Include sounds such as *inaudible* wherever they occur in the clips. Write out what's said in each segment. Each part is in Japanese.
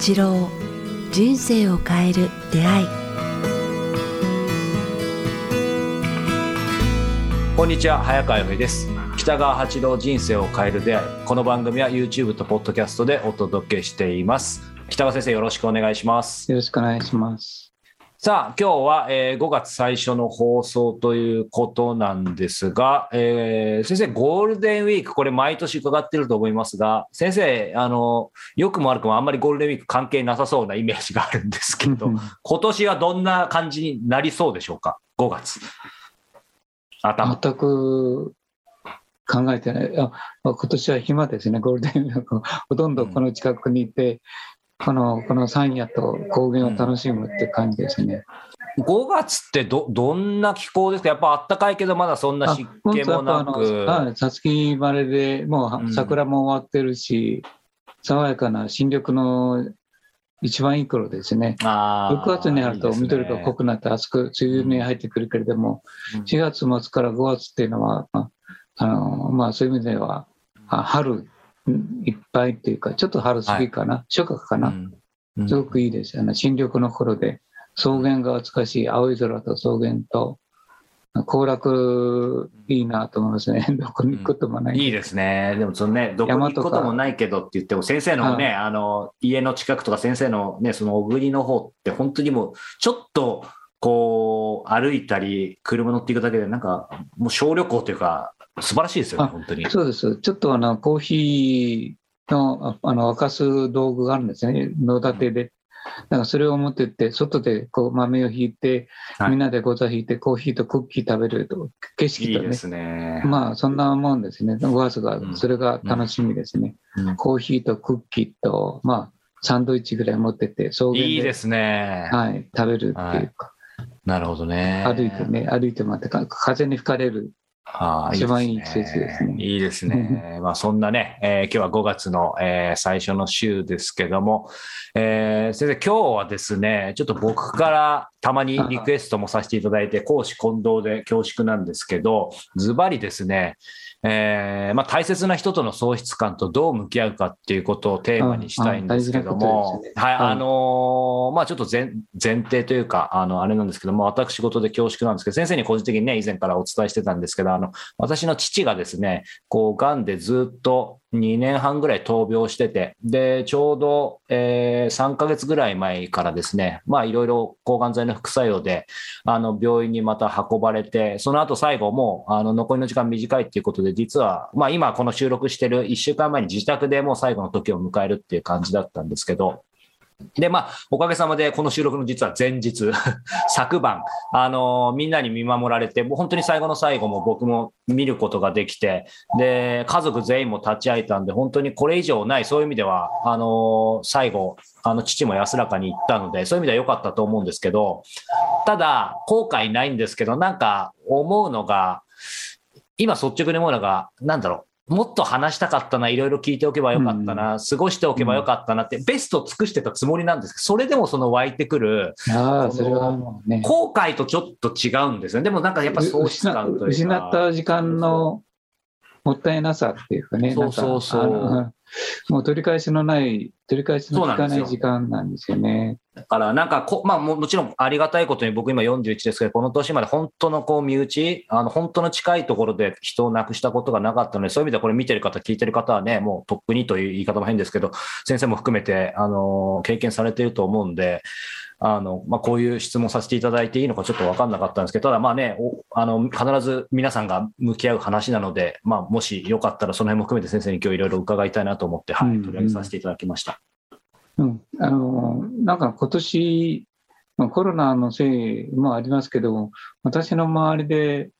八郎人生を変える出会い。こんにちは早川洋平です。北川八郎人生を変える出会い。この番組は YouTube と Podcast でお届けしています。北川先生よろしくお願いします。よろしくお願いします。さあ今日は、えー5月最初の放送ということなんですが、えー先生ゴールデンウィークこれ毎年伺ってると思いますが先生あの良くも悪くもあんまりゴールデンウィーク関係なさそうなイメージがあるんですけど今年はどんな感じになりそうでしょうか？5月頭全く考えてない。あ今年は暇ですね、ゴールデンウィーク。ほとんどこの近くにいて、このこの山野と高原を楽しむって感じですね。5月ってどどんな気候ですか？やっぱあったかいけどまだそんな湿本気もなく。はい、さつき晴れでもうんう桜も終わってるし、爽やかな新緑の一番いい頃ですね。あー6月になると緑が濃くなって暑く梅雨に入ってくるけれども、うん4月末から5月っていうのは、まああのまあ、そういう意味ではあ春うんいっぱいっていうかちょっと春過ぎかな、初夏かな、うん。すごくいいですよね。新緑の頃で草原が美しい青い空と草原と行楽いいなと思いますね。どこに行くこともない、いいですね。でもそのね、どこに行くこともないけどって言っても、先生のね、あの、家の近くとか先生のね、その小国の方って本当にもう、ちょっと、こう、歩いたり、車乗っていくだけで、なんか、もう小旅行というか、素晴らしいですよね、あ本当に。そうです。ちょっとあのコーヒーのああの沸かす道具があるんですね。野立てで。だからそれを持ってって外でこう豆をひいて、はい。みんなでご座引いてコーヒーとクッキー食べると景色とね。いいですね。まあそんなもんですね。5月がうん。それが楽しみですね、うん。コーヒーとクッキーとまあサンドイッチぐらい持ってって草原でいいですね。はい、食べるっていうか、なるほどね。歩いてね歩いて待ってか風に吹かれるああ一番いい季節ですねいいですね。*laughs* まあそんなね、えー今日は5月の、えー最初の週ですけども、えー先生今日はですね、ちょっと僕からたまにリクエストもさせていただいて、講師混同で恐縮なんですけど、ズバリですね、えーまあ、大切な人との喪失感とどう向き合うかっていうことをテーマにしたいんですけどもはい。あのーまあちょっと前前提というか、あの、あれなんですけども、私事で恐縮なんですけど、先生に個人的にね、以前からお伝えしてたんですけど、あの、私の父がですね、こう、癌でずっと2年半ぐらい闘病してて、で、ちょうど、えー3ヶ月ぐらい前からですね、まあ、いろいろ抗がん剤の副作用で、あの、病院にまた運ばれて、その後最後もう、あの、残りの時間短いっていうことで、実は、まあ、今この収録してる1週間前に自宅でもう最後の時を迎えるっていう感じだったんですけど、で、まあ、おかげさまで、この収録の実は前日、*laughs* 昨晩、あのみんなに見守られて、もう本当に最後の最後も僕も見ることができて、で、家族全員も立ち会えたんで、本当にこれ以上ない、そういう意味では、あの最後、あの、父も安らかに行ったので、そういう意味では良かったと思うんですけど、ただ、後悔ないんですけど、なんか思うのが、今率直に思うのが、なんだろう、もっと話したかったな、いろいろ聞いておけばよかったな、過ごしておけばよかったなって、ベスト尽くしてたつもりなんですけど、それでもその湧いてくる、あそれね。後悔とちょっと違うんですよね。でもなんかやっぱ喪失感というか。失った時間のもったいなさっていうかね、そうそうそう *laughs* もう取り返しのない、取り返しの効かない時間なんですよね。だからなんかこ、まあももちろんありがたいことに僕今41ですけど、この年まで本当のこう身内、あの本当の近いところで人を亡くしたことがなかったので、そういう意味ではこれ見てる方、聞いてる方はね、もうとっくにという言い方も変ですけど、先生も含めて、あの、経験されていると思うんで、あの、まあ、こういう質問させていただいていいのかちょっと分かんなかったんですけど、ただまあね、おあの、必ず皆さんが向き合う話なので、まあ、もしよかったらその辺も含めて先生に今日いろいろ伺いたいなと思って、はい、うん取り上げさせていただきました。うん、あのなんか今年、まあ、コロナのせいもありますけども、私の周りで、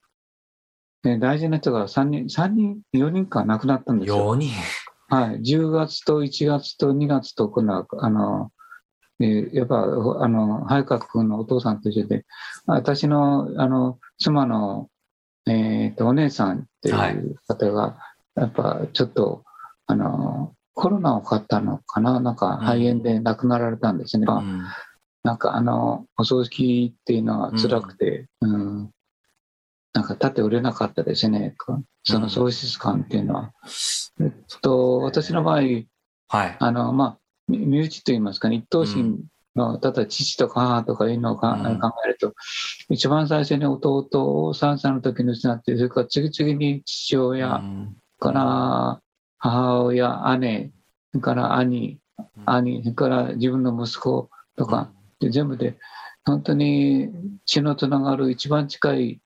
ね、大事な人が3人、3人、4人か亡くなったんですよ。4人。はい、10月と1月と2月とこのあの、えーやっぱあの早川君のお父さんと一緒で私のあの妻の、えー、とお姉さんっていう方が、やっぱちょっとあのコロナをかかったのかな？なんか肺炎で亡くなられたんですね。うん。なんかあのお葬式っていうのは辛くて、うん。なんか立って売れなかったですね、その喪失感っていうのは。えっと、私の場合、はい。あのまあ、み身内といいますかね、一等身の、ただ父とか母とかいうのを考えると、一番最初に弟を3歳の時に失って、それから次々に父親、うん。から母親、姉、それから兄、兄、それから自分の息子とか、で全部で本当に血のつながる一番近い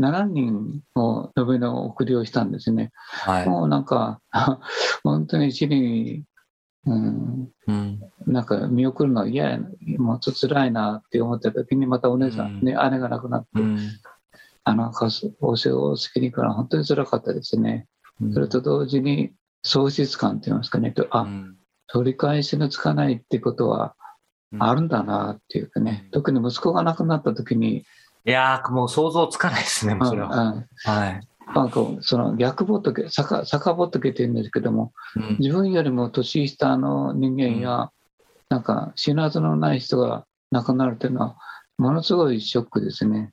7人を延べの送りをしたんですね。はい。もうなんか、*laughs* 本当に死に、うん、うんなんか見送るのは嫌やな、もうちょっと辛いなって思った時に、またお姉さん、ね、姉が亡くなって、うんあの、お世話を好きにから本当に辛かったですね。それと同時に喪失感といいますかね、とあ、うん。取り返しのつかないってことはあるんだなっていうかね、特に息子が亡くなった時に、いやー、もう想像つかないですね、もうそれは。うん。はい。なんかその逆仏、逆逆仏って言うんですけども、うん。自分よりも年下の人間や、なんか死ぬはずのない人が亡くなるというのは、ものすごいショックですね。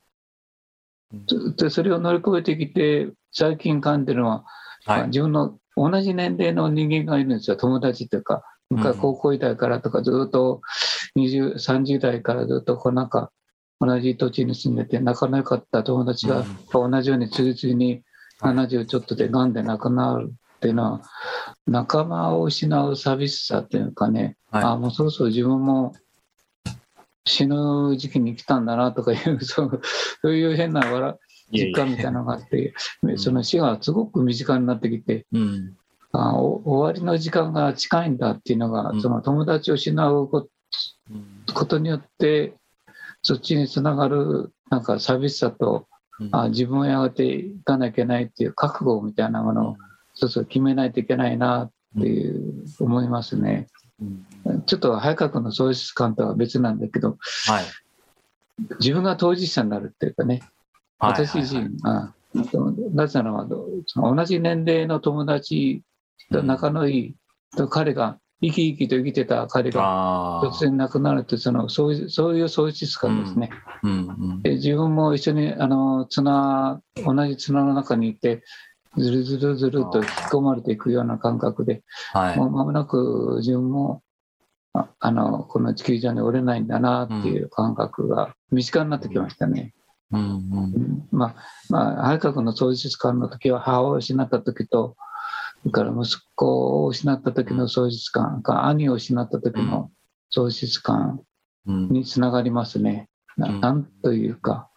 でそれを乗り越えてきて、最近感じるのは、はい。自分の同じ年齢の人間がいるんですよ、友達というか、昔うん高校時代からとか、ずっと20 30代からずっとこうなんか、同じ土地に住んでて、仲の良かった友達が同じように次々にはい。70ちょっとでがんで亡くなるっていうのは、仲間を失う寂しさっていうかね、はい。あもうそろそろ自分も死ぬ時期に来たんだなとかいう、そうそういう変な笑実感みたいなのがあって、ん。その死がすごく身近になってきて、うん。あお終わりの時間が近いんだっていうのが、うん。その友達を失うこことによって、そっちにつながるなんか寂しさと、うん。あ自分をやがていかなきゃいけないっていう覚悟みたいなものを一つ決めないといけないなっていう思いますね。うん。ちょっと早川君の喪失感とは別なんだけど、はい。自分が当事者になるっていうかね、はい私自身、あなぜならば同じ年齢の友達と仲のいい、と彼が生き生きと生きてた彼があ突然亡くなるってそのそういうそういう喪失感ですね、あ。うんうんで自分も一緒にあの綱同じ綱の中にいてずるずるずると引き込まれていくような感覚ではい。もう間もなく自分もああのこの地球上に折れないんだなっていう感覚が身近になってきましたね。うんうん。まあ、まあ、早川君の喪失感の時は母を失った時と、それから息子を失った時の喪失感か、兄を失った時の喪失感うん。につながりますね。なうん。なんというか、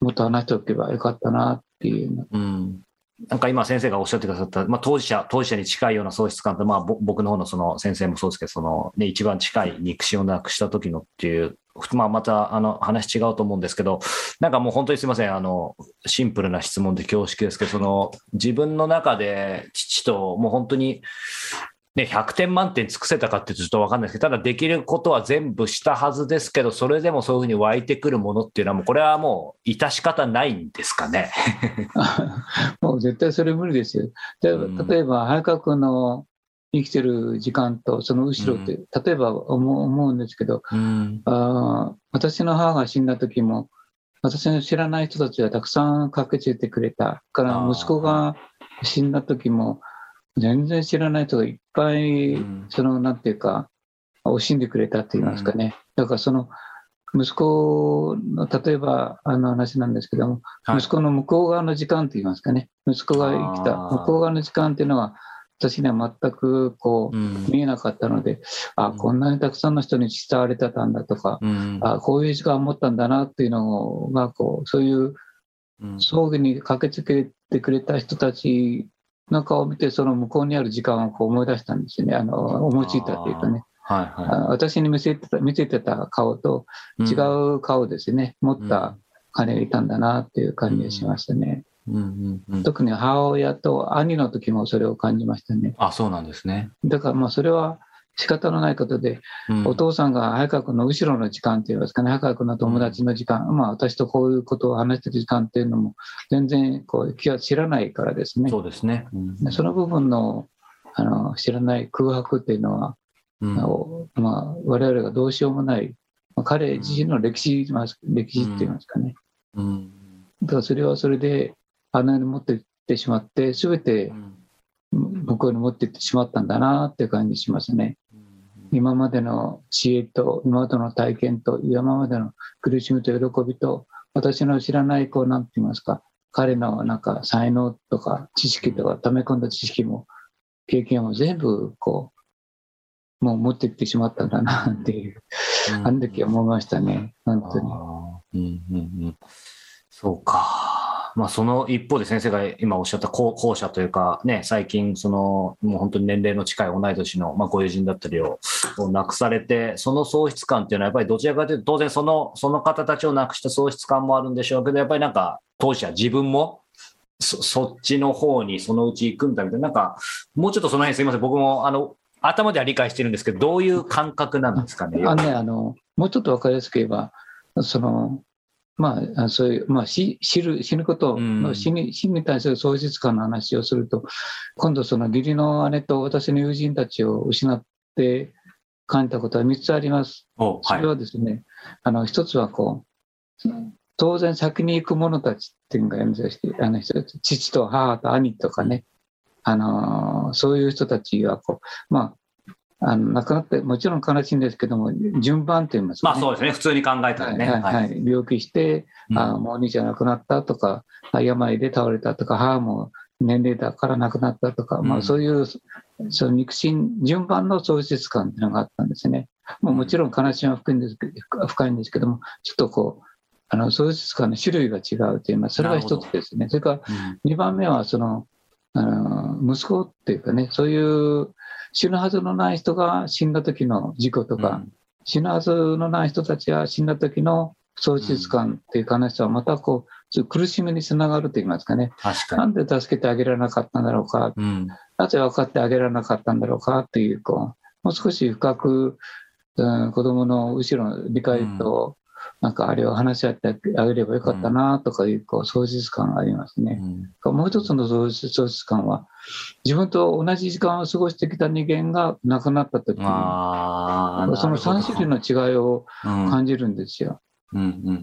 もっと話しておけばよかったなっていうの。うんなんか今先生がおっしゃってくださった、まあ、当事者、当事者に近いような喪失感と、まあ、僕の方のその先生もそうですけど、そのね、一番近い肉親をなくした時のっていう、まあ、またあの話違うと思うんですけど、なんかもう本当にすみません、あの、シンプルな質問で恐縮ですけど、その自分の中で父ともう本当に、ね、100点満点尽くせたかってちょっと分かんないですけど、ただできることは全部したはずですけど、それでもそういうふうに湧いてくるものっていうのは、もうこれはもう致し方ないんですかね？*laughs* もう絶対それ無理ですよ。でうん例えば、早川君の生きてる時間とその後ろって、例えば思うんですけど、うんあー私の母が死んだ時も、私の知らない人たちがたくさん駆けついてくれた。から息子が死んだ時も、全然知らない人がいっぱい、うん。その、なんていうか、惜しんでくれたって言いますかね。だからその、息子の、例えば、あの話なんですけども、はい。息子の向こう側の時間と言いますかね。息子が生きた向こう側の時間っていうのは、私には全くこう、うん。見えなかったので、あうん。こんなにたくさんの人に伝われてたんだとか、うん。あこういう時間を持ったんだなっていうのがこうそういううん。葬儀に駆けつけてくれた人たちの顔を見てその向こうにある時間をこう思い出したんですよね。あの思いついたっていうかね。はいはあ私に見せてた見せてた顔とい。違う顔ですね、持った彼がいたんだなっていう感じがしましたね、うん。うん。うん。特に母親と兄の時もそれを感じましたね。あ、そうなんですね。だからまあそれは仕方のないことで、うんお父さんが早川君の後ろの時間っていいますかね、早川君の友達の時間、まあ私とこういうことを話してる時間っていうのも、全然こう気は知らないからですね。そうですね。うんその部分のあの知らない空白っていうのは、うんまあ、我々がどうしようもない、まあ彼自身の歴史ます歴史って言いますかね。うんだからそれはそれで、あのように持っていってしまって、すべて向こうに持っていってしまったんだなっていう感じしますね。今までの知恵と今までの体験と今までの苦しみと喜びと私の知らないこうなんて言いますか彼のなんか才能とか知識とか溜め込んだ知識も経験も全部こうもう持ってきてしまったんだなっていう、あの時思いましたね本当に。うんうんうん、そうか。まあ、その一方で先生が今おっしゃった後後者というか、ね、最近、その、もう本当に年齢の近い同い年の、まあ、ご友人だったりをを亡くされて、その喪失感っていうのは、やっぱりどちらかというと、当然その、その方たちを亡くした喪失感もあるんでしょうけど、やっぱりなんか、当時は自分も、そそっちの方にそのうち行くんだみたいな、なんか、もうちょっとその辺すみません、僕も、あの、頭では理解してるんですけど、どういう感覚なんですかね。あのね、あの、もうちょっと分かりやすく言えば、その、まあ、そういう、まあ、死死る死ぬこと、うん死に死に対する喪失感の話をすると、今度、その義理の姉と私の友人たちを失って感じたことは3つあります。おはいそれ。はですね、あの一つはこう、当然先に行く者たちっていうのがいるんですよあの人父と母と兄とかね、あのそういう人たちはこう、まあ、あの亡くなって、もちろん悲しいんですけども、順番といいますか、ね。まあそうですね、普通に考えたらね。はいはいはい。病気して、うん。あもうお兄ちゃん亡くなったとか、あ病で倒れたとか、母も年齢だから亡くなったとか、まあ、うんそういうその肉親、順番の喪失感っていうのがあったんですね。もうもちろん悲しみは深いんですけど深いんですけども、ちょっとこう、あの喪失感の種類が違うという、まあ、それが一つですね。それからうん。2番目はそのあの息子っていうかねそういう死ぬはずのない人が死んだ時の事故とか、死ぬはずのない人たちが死んだ時の喪失感っていう悲しさはまたこう苦しみにつながると言いますかね。確かに。なんで助けてあげられなかったんだろうか。うん。なぜ分かってあげられなかったんだろうかっていうこうもう少し深く、うん、子供の後ろの理解と、なんかあれを話し合ってあげればよかったなとかいうこう喪失感がありますね。うんもう一つの喪失喪失感は、自分と同じ時間を過ごしてきた人間が亡くなった時に、その3種類の違いをうん感じるんですよ。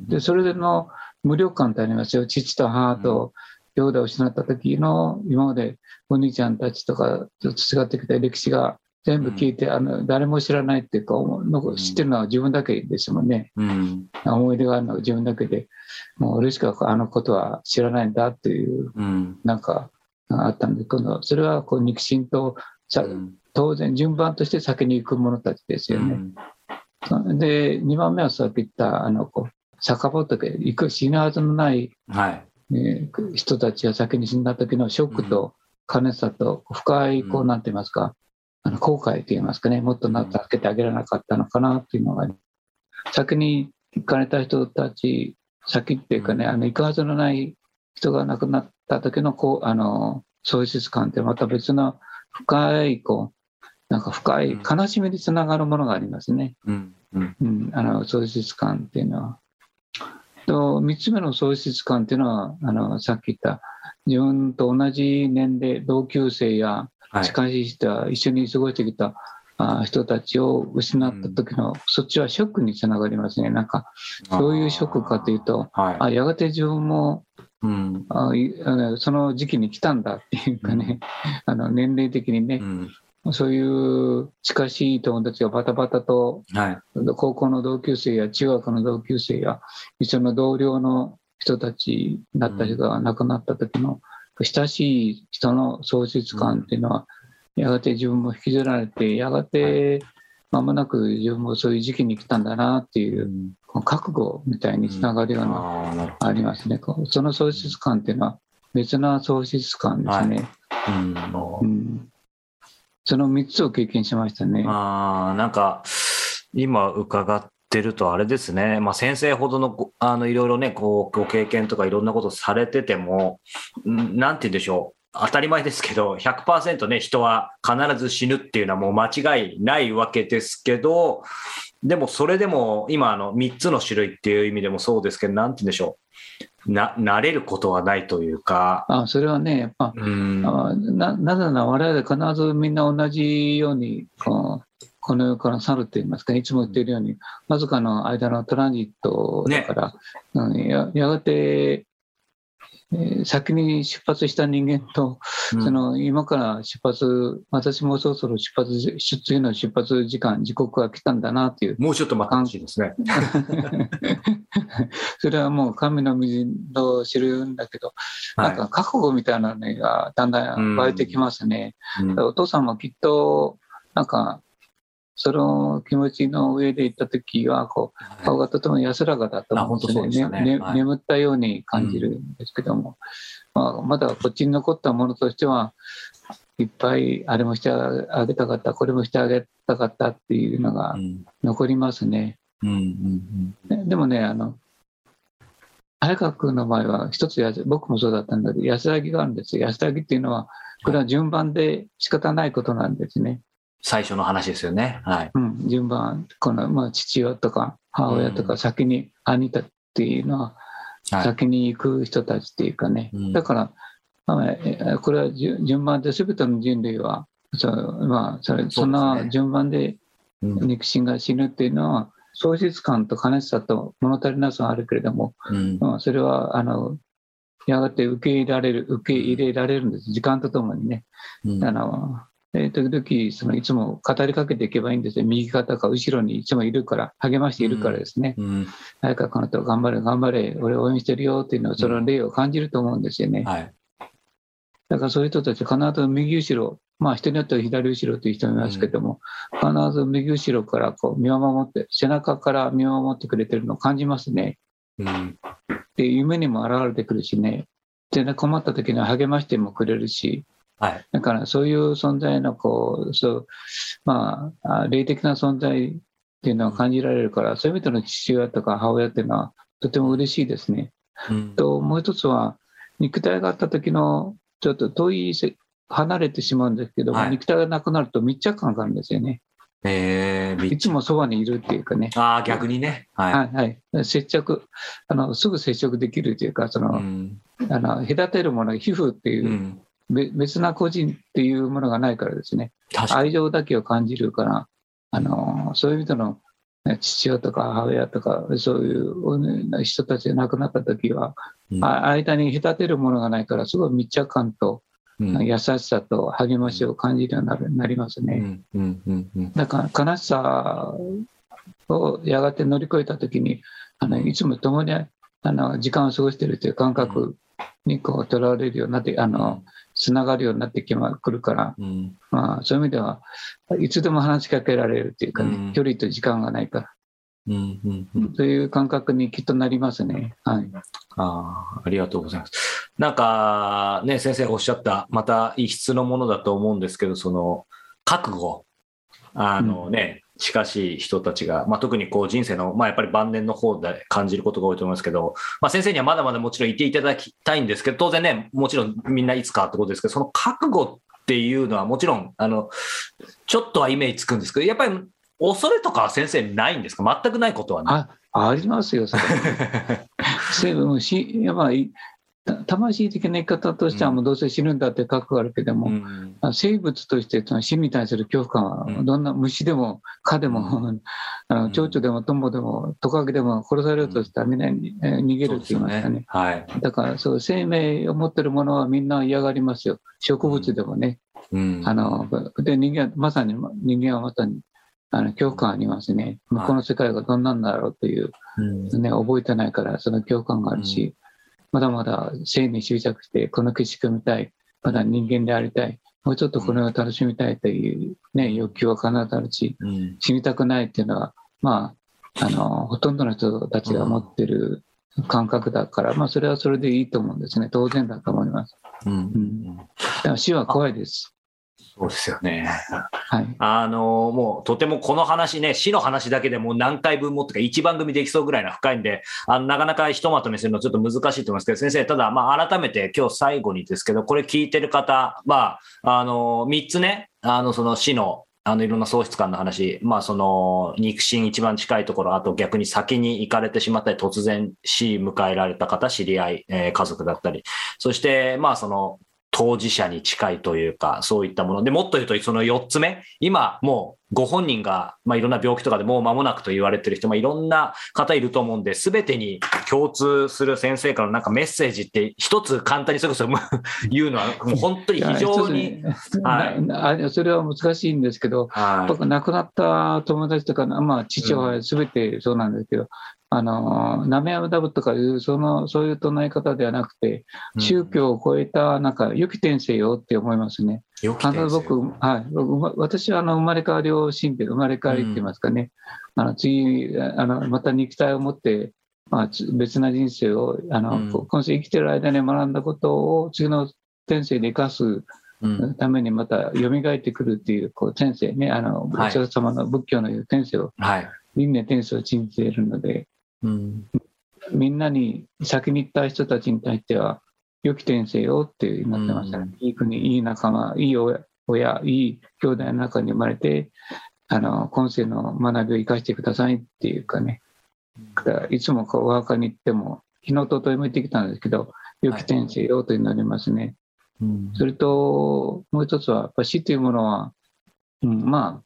で、それでの無力感ってありますよ。父と母と兄弟を失った時の今までお兄ちゃんたちとかと違ってきた歴史が全部聞いて、あの誰も知らないっていうか、の知ってるのは自分だけですもんね。うん。思い出があるのは自分だけで、もう俺しかあのことは知らないんだっていううん。なんかあったんで、今度、それはこう肉親とさうん。当然順番として先に行く者たちですよね。で、2番目はさっき言った、あの、こう、遡って行く死ぬはずのない、はい。えー人たちが先に死んだ時のショックと悲しさと深い、こう、うん。なんて言いますか、あの後悔と言いますかね、もっと助けてあげられなかったのかなっていうのが、先に行かれた人たち、先っていうかね、うん。あの行くはずのない人が亡くなった時のこうあの喪失感ってまた別の深いこうなんか深い悲しみにつながるものがありますね、うん。うん。うん、あの喪失感っていうのは。と3つ目の喪失感っていうのはあのさっき言った自分と同じ年齢同級生やはい。近い人一緒に過ごしてきたあ人たちを失った時の、そっちはショックにつながりますね。なんか、どういうショックかというと、はい。あやがて自分もうんあその時期に来たんだっていうかね、*laughs* あの年齢的にね、うんそういう近しい友達がバタバタとはい。高校の同級生や中学の同級生や一緒の同僚の人たちだった人が亡くなった時の親しい人の喪失感っていうのはやがて自分も引きずられてやがて間もなく自分もそういう時期に来たんだなっていう覚悟みたいにつながるようなありますね。その喪失感っていうのは別な喪失感ですね。うんうん、その3つを経験しましたね。ああ、なんか、今伺ってるとあれですね、まあ、先生ほどのごあのいろいろねこう、ご経験とかいろんなことされてても、んなんて言うんでしょう、当たり前ですけど、100%ね、人は必ず死ぬっていうのはもう間違いないわけですけど、でもそれでも今あの3つの種類っていう意味でもそうですけど、なんて言うんでしょう、な慣れることはないというか、あそれはね、やっぱうん、あななぜなら我々必ずみんな同じようにこの世から去ると言いますか、いつも言っているように、わずかの間のトランジットだから、うんややがてえー先に出発した人間と、うん。その今から出発、私もそろそろ出発、出次の出発時間、時刻が来たんだなっていう、もうちょっと待ってほしいですね。*laughs* それはもう神の水を知るんだけど、はい。なんか覚悟みたいなのがだんだん湧いてきますね。うん。お父さんもきっと、なんか、その気持ちの上で行った時は、こう、顔がとても安らかだと思うんですね。はい。眠ったように感じるんですけども、まあ、まだこっちに残ったものとしては、いっぱいあれもしてあげたかった、これもしてあげたかったっていうのがうん。残りますね。うんうんねでもね、あの、早川君の場合は一つ僕もそうだったんだけど、安らぎがあるんですよ。安らぎっていうのは、これは順番で仕方ないことなんですね。最初の話ですよね。はい。うん、順番、この、まあ、父親とか母親とうか先に兄たっていうのは、はい。先に行く人たちっていうかね。うんだから、まあ、えこれは順順番で全ての人類は、そうまあ、それそんな順番でうん肉親が死ぬっていうのは、喪失感と悲しさと物足りなさはあるけれども、うんまあ、それは、あの、やがて受け入れられる、受け入れられるんです。時間とともにね。うんあの、えー時々、その、いつも語りかけていけばいいんですよ。右肩か後ろにいつもいるから、励ましているからですね。うん早川この人頑張れ、頑張れ、俺応援してるよっていうのは、その例を感じると思うんですよね。はい。だからそういう人たち、必ず右後ろ、まあ人によっては左後ろという人もいますけども、必ず右後ろからこう見守って、背中から見守ってくれてるのを感じますね。うんで、夢にも現れてくるしね。で、困った時には励ましてもくれるし、はい。だからそういう存在のこう、そう、まあ、あ霊的な存在っていうのは感じられるから、そういう意味での父親とか母親っていうのはとても嬉しいですね。うんと、もう一つは、肉体があった時のちょっと遠いせ、離れてしまうんですけども、はい肉体がなくなると密着感があるんですよね。えー、いつもそばにいるっていうかね。ああ、逆にね。はい。はいはい。接触、あの、すぐ接触できるというか、その、うんあの、隔てるものが皮膚っていう別な個人っていうものがないからですね。愛情だけを感じるから、あのそういう意味でのね父親とか母親とか、そういう人たちが亡くなった時は、うんあ間に隔てるものがないから、すごい密着感とうん優しさと励ましを感じるようになるなりますね。うんうんうんうんだから悲しさをやがて乗り越えた時に、あのいつも共にあの時間を過ごしているという感覚にこうとらわれるようになって、あのつながるようになってきまくるから、うんまあ、そういう意味では、いつでも話しかけられるというかね、うん距離と時間がないから、うんうんうんそういう感覚にきっとなりますね。はい。ああ、ありがとうございます。なんか、ね、先生おっしゃった、また異質のものだと思うんですけど、その、覚悟。あのね、近しい人たちが、まあ、特にこう人生の、まあ、やっぱり晩年の方で感じることが多いと思いますけど、まあ、先生にはまだまだもちろんいていただきたいんですけど、当然ね、もちろんみんないつかってことですけど、その覚悟っていうのはもちろん、あの、ちょっとはイメージつくんですけど、やっぱり恐れとかは先生ないんですか？全くないことはね。あ、ありますよ、それ。せもうしやっぱりた魂的な言い方としては、うん。もうどうせ死ぬんだって覚悟があるけども、うん。あ生物としてその死に対する恐怖感は、うん。どんな虫でも蚊でも、*laughs* あの蝶々でもトンボでもトカゲでも殺されるとしたらみんなに、えー逃げるって言いますかね。はい。だからそう生命を持ってるものはみんな嫌がりますよ。植物でもね。うん。あので人間はまさに人間はまさにあの恐怖感ありますね。向こうの世界がどんなんだろうという、うん。ね、覚えてないからその恐怖感があるし、まだまだ生に執着してこの景色を見たい、まだ人間でありたい、もうちょっとこれを楽しみたいという、ね、欲求は必ずあるし、うん死にたくないっていうのは、まあ、あのほとんどの人たちが持ってる感覚だから、まあ、それはそれでいいと思うんですね。当然だと思います。うんんだから死は怖いです。そうですよね。はい。あのもうとてもこの話ね、死の話だけでもう何回分もとか1番組できそうぐらいな深いんで、あのなかなかひとまとめするのちょっと難しいと思いますけど、先生、ただ、まあ、改めて今日最後にですけど、これ聞いてる方、まあ、あの3つね、あのその死のあのいろんな喪失感の話、まあ、その肉親一番近いところ、あと逆に先に行かれてしまったり、突然死迎えられた方、知り合い、えー家族だったり、そして、まあ、その当事者に近いというか、そういったもの。で、もっと言うと、その4つ目、今、もうご本人が、まあ、いろんな病気とかでもう間もなくと言われてる人もいろんな方いると思うんで、すべてに共通する先生からのなんかメッセージって一つ簡単にそれこそ *laughs* 言うのは、もう本当に非常に。はい、それは難しいんですけど、はい、僕亡くなった友達とか、まあ、父親すべてそうなんですけど、あの、ナメアムダブとかいう、その、そういう唱え方ではなくて、宗教を超えた、なんか、良き転生よって思いますね。あの僕、はい、僕私はあの生まれ変わりを信じて、生まれ変わりって言いますかね、うん、あの次あの、また肉体を持って、まあ、別な人生を、あの、うん、今世生きてる間に学んだことを次の転生で生かすためにまた蘇ってくるっていう、こう、転生ね、あの、はい、お様の仏教の言う転生を、はい、輪廻転生を信じているので、うん、みんなに先に行った人たちに対しては、良き転生よってなってましたね。いい国、いい仲間、いい親、親いい兄弟の中に生まれて、あの、今世の学びを生かしてくださいっていうかね。いつもこうお墓に行っても、日のととめてきたんですけど、良き転生よとなりますね。はい、それと、もう一つは、やっぱ死というものは、うん、ま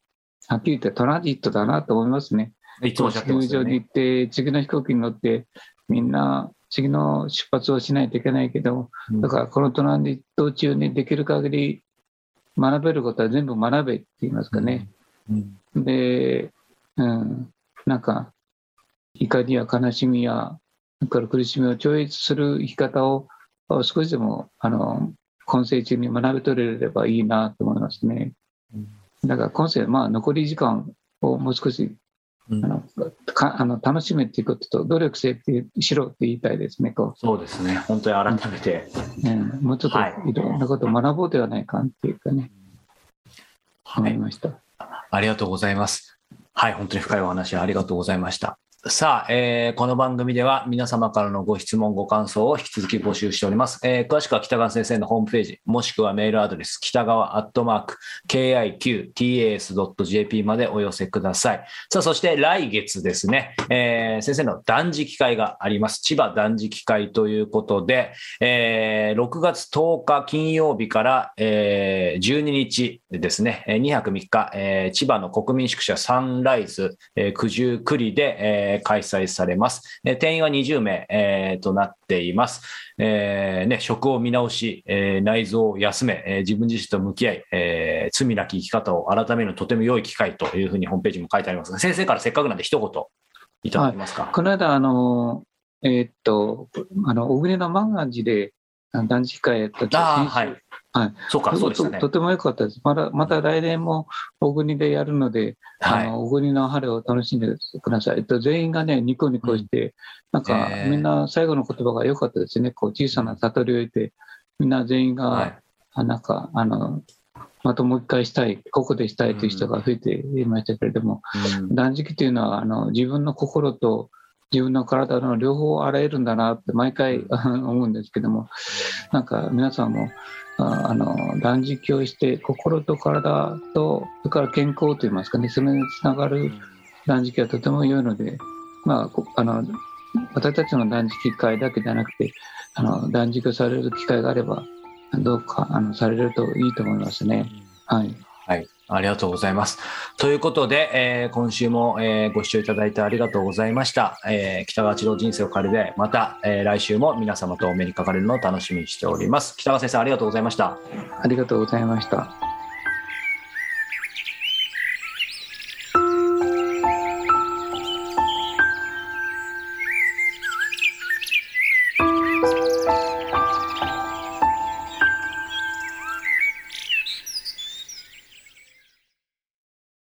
あ、はっきり言ってトランジットだなと思いますね。いつもおっしゃってますよね。に行って、次の飛行機に乗って、みんな次の出発をしないといけないけど、だからこのトランジット中にできる限り学べることは全部学べって言いますかね。うんうん、で、うん、なんか怒りや悲しみやから苦しみを超越する生き方を少しでもあの今世中に学び取れればいいなと思いますね。だから今世、まあ、残り時間をもう少しあのかあの楽しめっていうことと努力せってしろって言いたいですね。こうそうですね、本当に改めて。うん、もうちょっといろんなことを学ぼうではないかっていうかね、はい、思いました。ありがとうございます。はい、本当に深いお話ありがとうございました。さあ、えー、この番組では皆様からのご質問、ご感想を引き続き募集しております。えー、詳しくは北川先生のホームページ、もしくはメールアドレス、北川アットマーク、kiqtas.jp までお寄せください。さあ、そして来月ですね、えー、先生の断食会があります。千葉断食会ということで、えー、6月10日金曜日から、えー、12日ですね、2泊3日、えー、千葉の国民宿舎サンライズ、えー、九十九里で、えー開催されます。え定員は20名、えー、となっています。えーね、食を見直し、えー、内臓を休め、えー、自分自身と向き合い、えー、罪なき生き方を改めるとても良い機会というふうにホームページも書いてありますが、先生からせっかくなんで一言いただけますか？はい、この間、あの、えー、っと、あの、小暮の万願寺で断食会やった時、はい、はい、そうか、そうですね。と。とても良かったです。まだ、また来年も大国でやるので、はい、あの大国の春を楽しんでください。と全員がね、ニコニコして、うん、なんか、みんな最後の言葉が良かったですね。こう、小さな悟りを得て、みんな全員が、はい、あなんか、あの、またもう一回したい、ここでしたいという人が増えていましたけれども、うん、断食というのは、あの、自分の心と、自分の体の両方洗えるんだなって毎回 *laughs* 思うんですけども、なんか皆さんもあの断食をして心と体とそれから健康といいますかねそれにつながる断食はとても良いので、まあ、あの私たちの断食会だけじゃなくてあの断食される機会があればどうかあのされるといいと思いますね。はい、はいありがとうございます。ということで、えー、今週も、えー、ご視聴いただいてありがとうございました。えー、北川千郎人生を借りで、また、えー、来週も皆様とお目にかかれるのを楽しみにしております。北川先生、ありがとうございました。ありがとうございました。